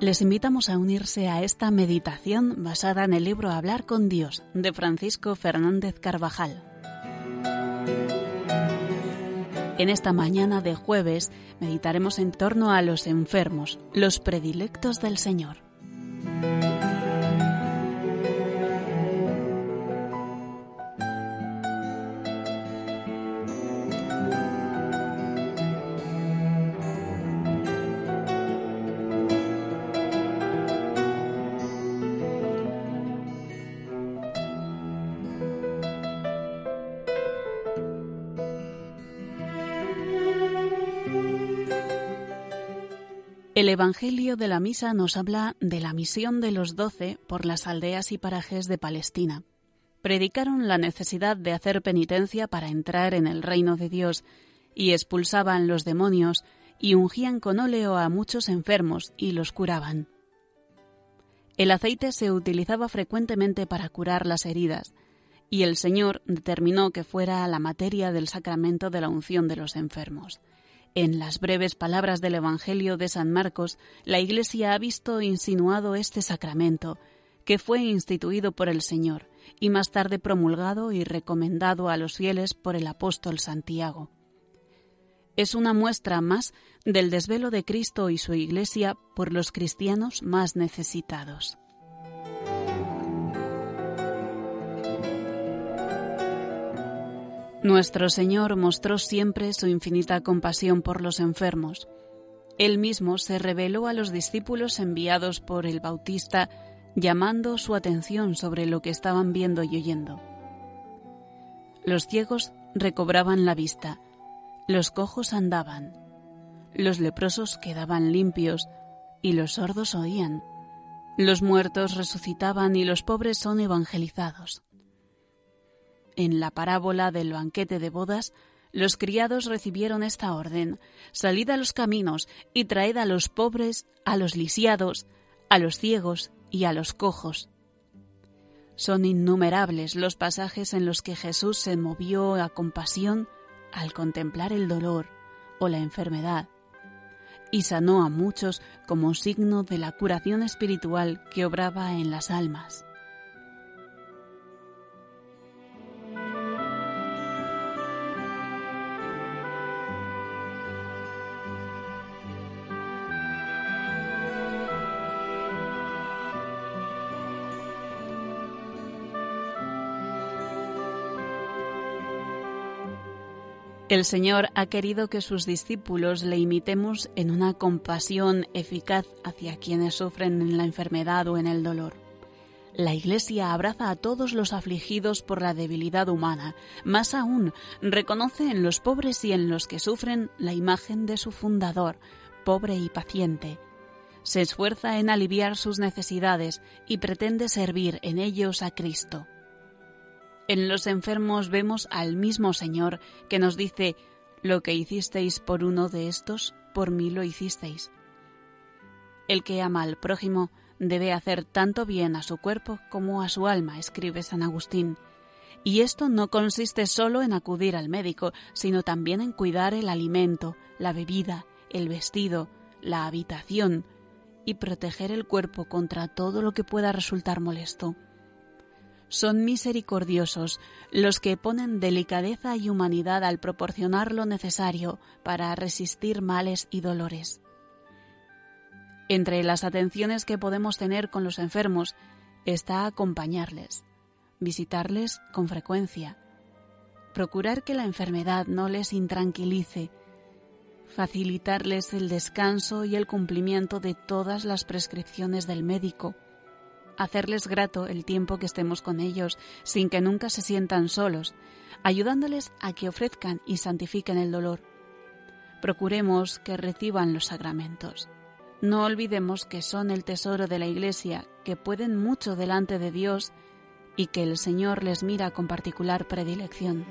les invitamos a unirse a esta meditación basada en el libro Hablar con Dios de Francisco Fernández Carvajal. En esta mañana de jueves meditaremos en torno a los enfermos, los predilectos del Señor. El Evangelio de la Misa nos habla de la misión de los doce por las aldeas y parajes de Palestina. Predicaron la necesidad de hacer penitencia para entrar en el reino de Dios y expulsaban los demonios y ungían con óleo a muchos enfermos y los curaban. El aceite se utilizaba frecuentemente para curar las heridas, y el Señor determinó que fuera la materia del sacramento de la unción de los enfermos. En las breves palabras del Evangelio de San Marcos, la Iglesia ha visto insinuado este sacramento, que fue instituido por el Señor y más tarde promulgado y recomendado a los fieles por el apóstol Santiago. Es una muestra más del desvelo de Cristo y su Iglesia por los cristianos más necesitados. Nuestro Señor mostró siempre su infinita compasión por los enfermos. Él mismo se reveló a los discípulos enviados por el Bautista, llamando su atención sobre lo que estaban viendo y oyendo. Los ciegos recobraban la vista, los cojos andaban, los leprosos quedaban limpios y los sordos oían, los muertos resucitaban y los pobres son evangelizados. En la parábola del banquete de bodas, los criados recibieron esta orden, salid a los caminos y traed a los pobres, a los lisiados, a los ciegos y a los cojos. Son innumerables los pasajes en los que Jesús se movió a compasión al contemplar el dolor o la enfermedad y sanó a muchos como signo de la curación espiritual que obraba en las almas. El Señor ha querido que sus discípulos le imitemos en una compasión eficaz hacia quienes sufren en la enfermedad o en el dolor. La Iglesia abraza a todos los afligidos por la debilidad humana, más aún reconoce en los pobres y en los que sufren la imagen de su fundador, pobre y paciente. Se esfuerza en aliviar sus necesidades y pretende servir en ellos a Cristo. En los enfermos vemos al mismo Señor que nos dice, lo que hicisteis por uno de estos, por mí lo hicisteis. El que ama al prójimo debe hacer tanto bien a su cuerpo como a su alma, escribe San Agustín. Y esto no consiste solo en acudir al médico, sino también en cuidar el alimento, la bebida, el vestido, la habitación y proteger el cuerpo contra todo lo que pueda resultar molesto son misericordiosos los que ponen delicadeza y humanidad al proporcionar lo necesario para resistir males y dolores. Entre las atenciones que podemos tener con los enfermos está acompañarles, visitarles con frecuencia, procurar que la enfermedad no les intranquilice, facilitarles el descanso y el cumplimiento de todas las prescripciones del médico, hacerles grato el tiempo que estemos con ellos, sin que nunca se sientan solos, ayudándoles a que ofrezcan y santifiquen el dolor. Procuremos que reciban los sacramentos. No olvidemos que son el tesoro de la Iglesia, que pueden mucho delante de Dios y que el Señor les mira con particular predilección.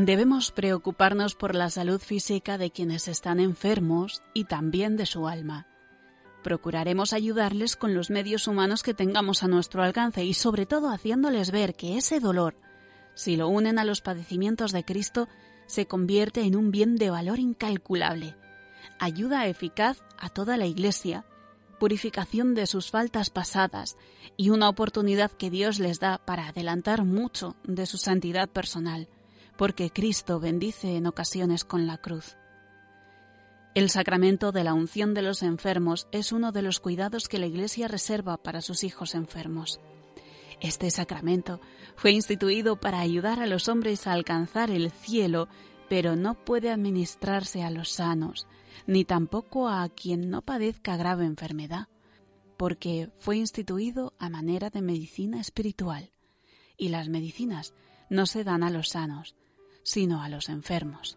Debemos preocuparnos por la salud física de quienes están enfermos y también de su alma. Procuraremos ayudarles con los medios humanos que tengamos a nuestro alcance y sobre todo haciéndoles ver que ese dolor, si lo unen a los padecimientos de Cristo, se convierte en un bien de valor incalculable, ayuda eficaz a toda la Iglesia, purificación de sus faltas pasadas y una oportunidad que Dios les da para adelantar mucho de su santidad personal porque Cristo bendice en ocasiones con la cruz. El sacramento de la unción de los enfermos es uno de los cuidados que la Iglesia reserva para sus hijos enfermos. Este sacramento fue instituido para ayudar a los hombres a alcanzar el cielo, pero no puede administrarse a los sanos, ni tampoco a quien no padezca grave enfermedad, porque fue instituido a manera de medicina espiritual, y las medicinas no se dan a los sanos, sino a los enfermos.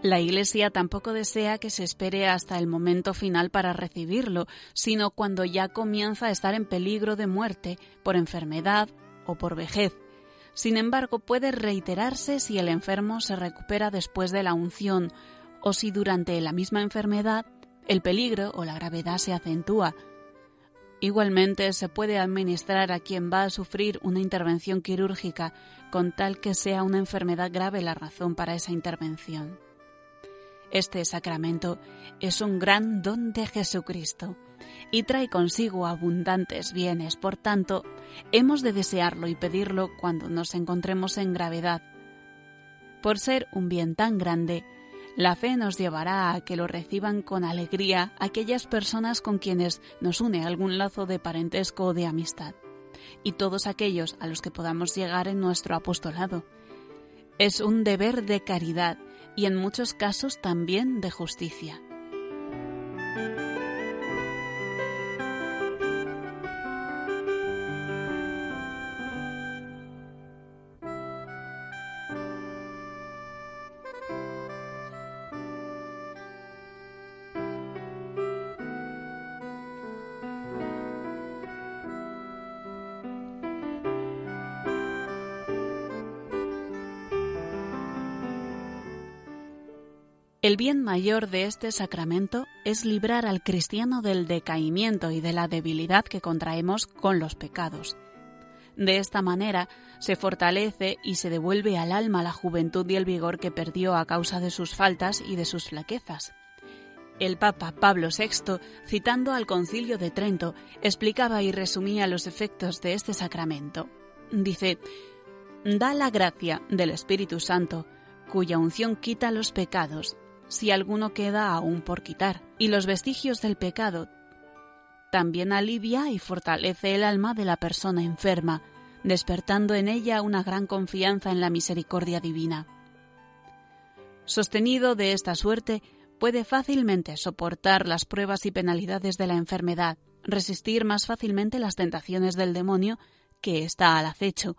La Iglesia tampoco desea que se espere hasta el momento final para recibirlo, sino cuando ya comienza a estar en peligro de muerte por enfermedad o por vejez. Sin embargo, puede reiterarse si el enfermo se recupera después de la unción o si durante la misma enfermedad el peligro o la gravedad se acentúa. Igualmente se puede administrar a quien va a sufrir una intervención quirúrgica con tal que sea una enfermedad grave la razón para esa intervención. Este sacramento es un gran don de Jesucristo y trae consigo abundantes bienes, por tanto, hemos de desearlo y pedirlo cuando nos encontremos en gravedad. Por ser un bien tan grande, la fe nos llevará a que lo reciban con alegría aquellas personas con quienes nos une algún lazo de parentesco o de amistad, y todos aquellos a los que podamos llegar en nuestro apostolado. Es un deber de caridad y en muchos casos también de justicia. El bien mayor de este sacramento es librar al cristiano del decaimiento y de la debilidad que contraemos con los pecados. De esta manera se fortalece y se devuelve al alma la juventud y el vigor que perdió a causa de sus faltas y de sus flaquezas. El Papa Pablo VI, citando al Concilio de Trento, explicaba y resumía los efectos de este sacramento. Dice, da la gracia del Espíritu Santo, cuya unción quita los pecados si alguno queda aún por quitar, y los vestigios del pecado. También alivia y fortalece el alma de la persona enferma, despertando en ella una gran confianza en la misericordia divina. Sostenido de esta suerte, puede fácilmente soportar las pruebas y penalidades de la enfermedad, resistir más fácilmente las tentaciones del demonio que está al acecho,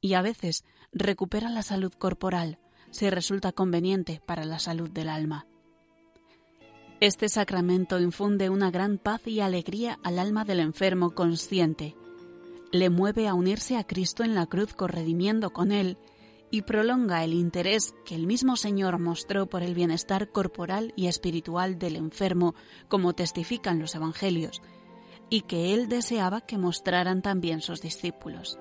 y a veces recupera la salud corporal, si resulta conveniente para la salud del alma. Este sacramento infunde una gran paz y alegría al alma del enfermo consciente, le mueve a unirse a Cristo en la cruz corredimiendo con él y prolonga el interés que el mismo Señor mostró por el bienestar corporal y espiritual del enfermo, como testifican los Evangelios, y que él deseaba que mostraran también sus discípulos.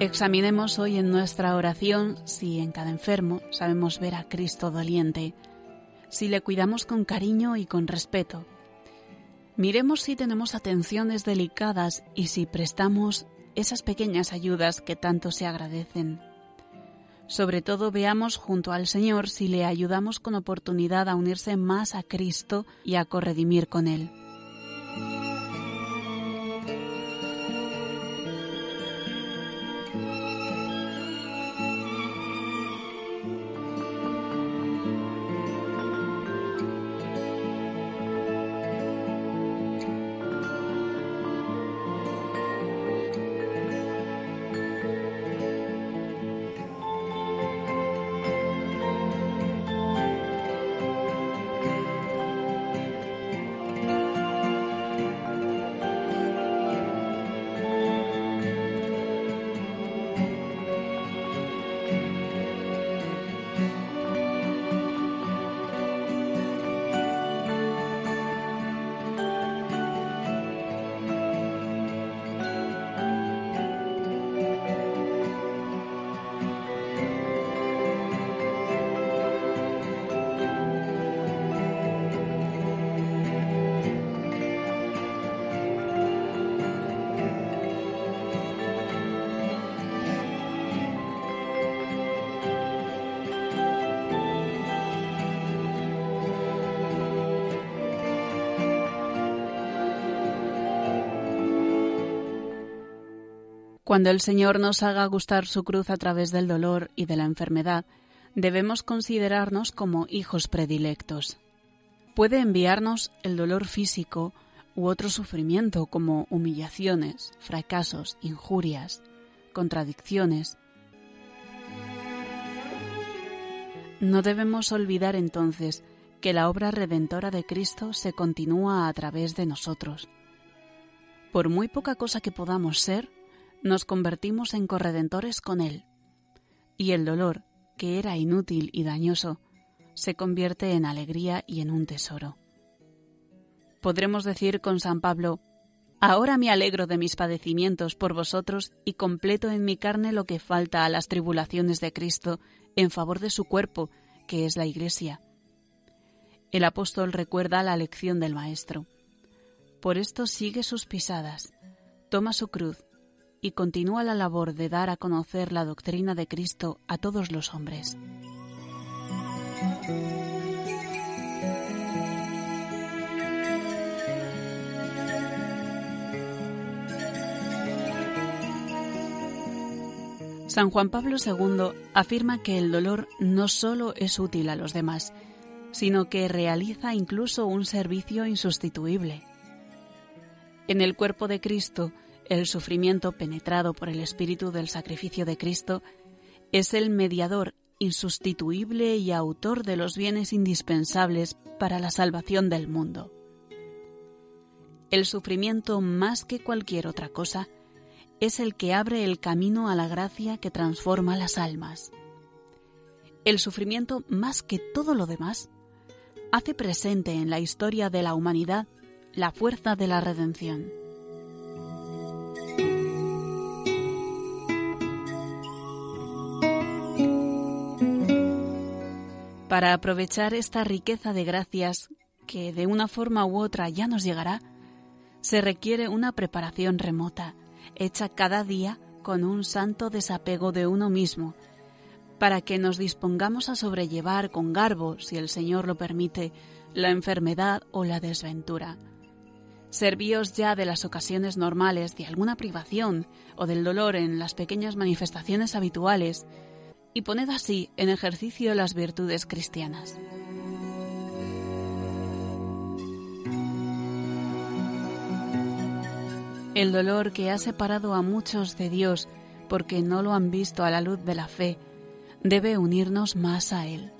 Examinemos hoy en nuestra oración si en cada enfermo sabemos ver a Cristo doliente, si le cuidamos con cariño y con respeto. Miremos si tenemos atenciones delicadas y si prestamos esas pequeñas ayudas que tanto se agradecen. Sobre todo veamos junto al Señor si le ayudamos con oportunidad a unirse más a Cristo y a corredimir con Él. Cuando el Señor nos haga gustar su cruz a través del dolor y de la enfermedad, debemos considerarnos como hijos predilectos. Puede enviarnos el dolor físico u otro sufrimiento como humillaciones, fracasos, injurias, contradicciones. No debemos olvidar entonces que la obra redentora de Cristo se continúa a través de nosotros. Por muy poca cosa que podamos ser, nos convertimos en corredentores con Él, y el dolor, que era inútil y dañoso, se convierte en alegría y en un tesoro. Podremos decir con San Pablo, Ahora me alegro de mis padecimientos por vosotros y completo en mi carne lo que falta a las tribulaciones de Cristo en favor de su cuerpo, que es la Iglesia. El apóstol recuerda la lección del Maestro. Por esto sigue sus pisadas, toma su cruz y continúa la labor de dar a conocer la doctrina de Cristo a todos los hombres. San Juan Pablo II afirma que el dolor no solo es útil a los demás, sino que realiza incluso un servicio insustituible. En el cuerpo de Cristo, el sufrimiento penetrado por el espíritu del sacrificio de Cristo es el mediador insustituible y autor de los bienes indispensables para la salvación del mundo. El sufrimiento, más que cualquier otra cosa, es el que abre el camino a la gracia que transforma las almas. El sufrimiento, más que todo lo demás, hace presente en la historia de la humanidad la fuerza de la redención. Para aprovechar esta riqueza de gracias que de una forma u otra ya nos llegará, se requiere una preparación remota, hecha cada día con un santo desapego de uno mismo, para que nos dispongamos a sobrellevar con garbo, si el Señor lo permite, la enfermedad o la desventura. Servíos ya de las ocasiones normales de alguna privación o del dolor en las pequeñas manifestaciones habituales, y poned así en ejercicio las virtudes cristianas. El dolor que ha separado a muchos de Dios porque no lo han visto a la luz de la fe debe unirnos más a Él.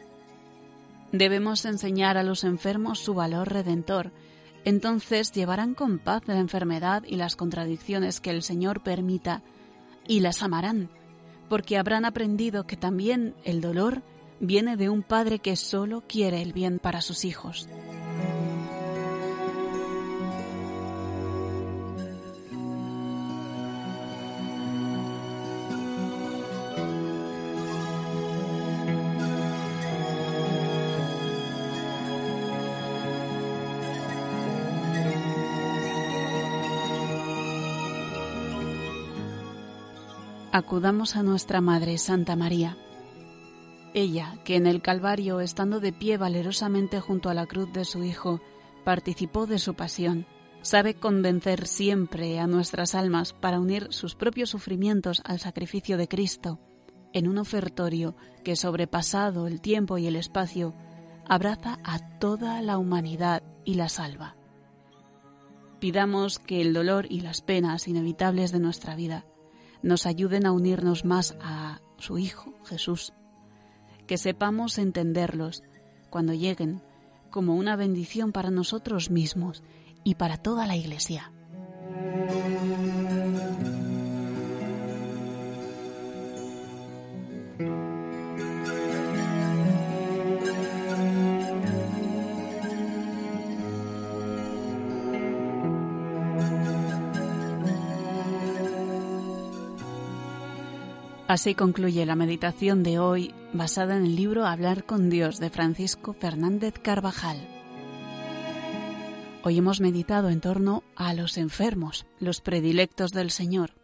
Debemos enseñar a los enfermos su valor redentor, entonces llevarán con paz la enfermedad y las contradicciones que el Señor permita y las amarán porque habrán aprendido que también el dolor viene de un padre que solo quiere el bien para sus hijos. Acudamos a nuestra Madre Santa María. Ella, que en el Calvario, estando de pie valerosamente junto a la cruz de su Hijo, participó de su pasión, sabe convencer siempre a nuestras almas para unir sus propios sufrimientos al sacrificio de Cristo, en un ofertorio que, sobrepasado el tiempo y el espacio, abraza a toda la humanidad y la salva. Pidamos que el dolor y las penas inevitables de nuestra vida nos ayuden a unirnos más a su Hijo Jesús, que sepamos entenderlos cuando lleguen como una bendición para nosotros mismos y para toda la Iglesia. Así concluye la meditación de hoy basada en el libro Hablar con Dios de Francisco Fernández Carvajal. Hoy hemos meditado en torno a los enfermos, los predilectos del Señor.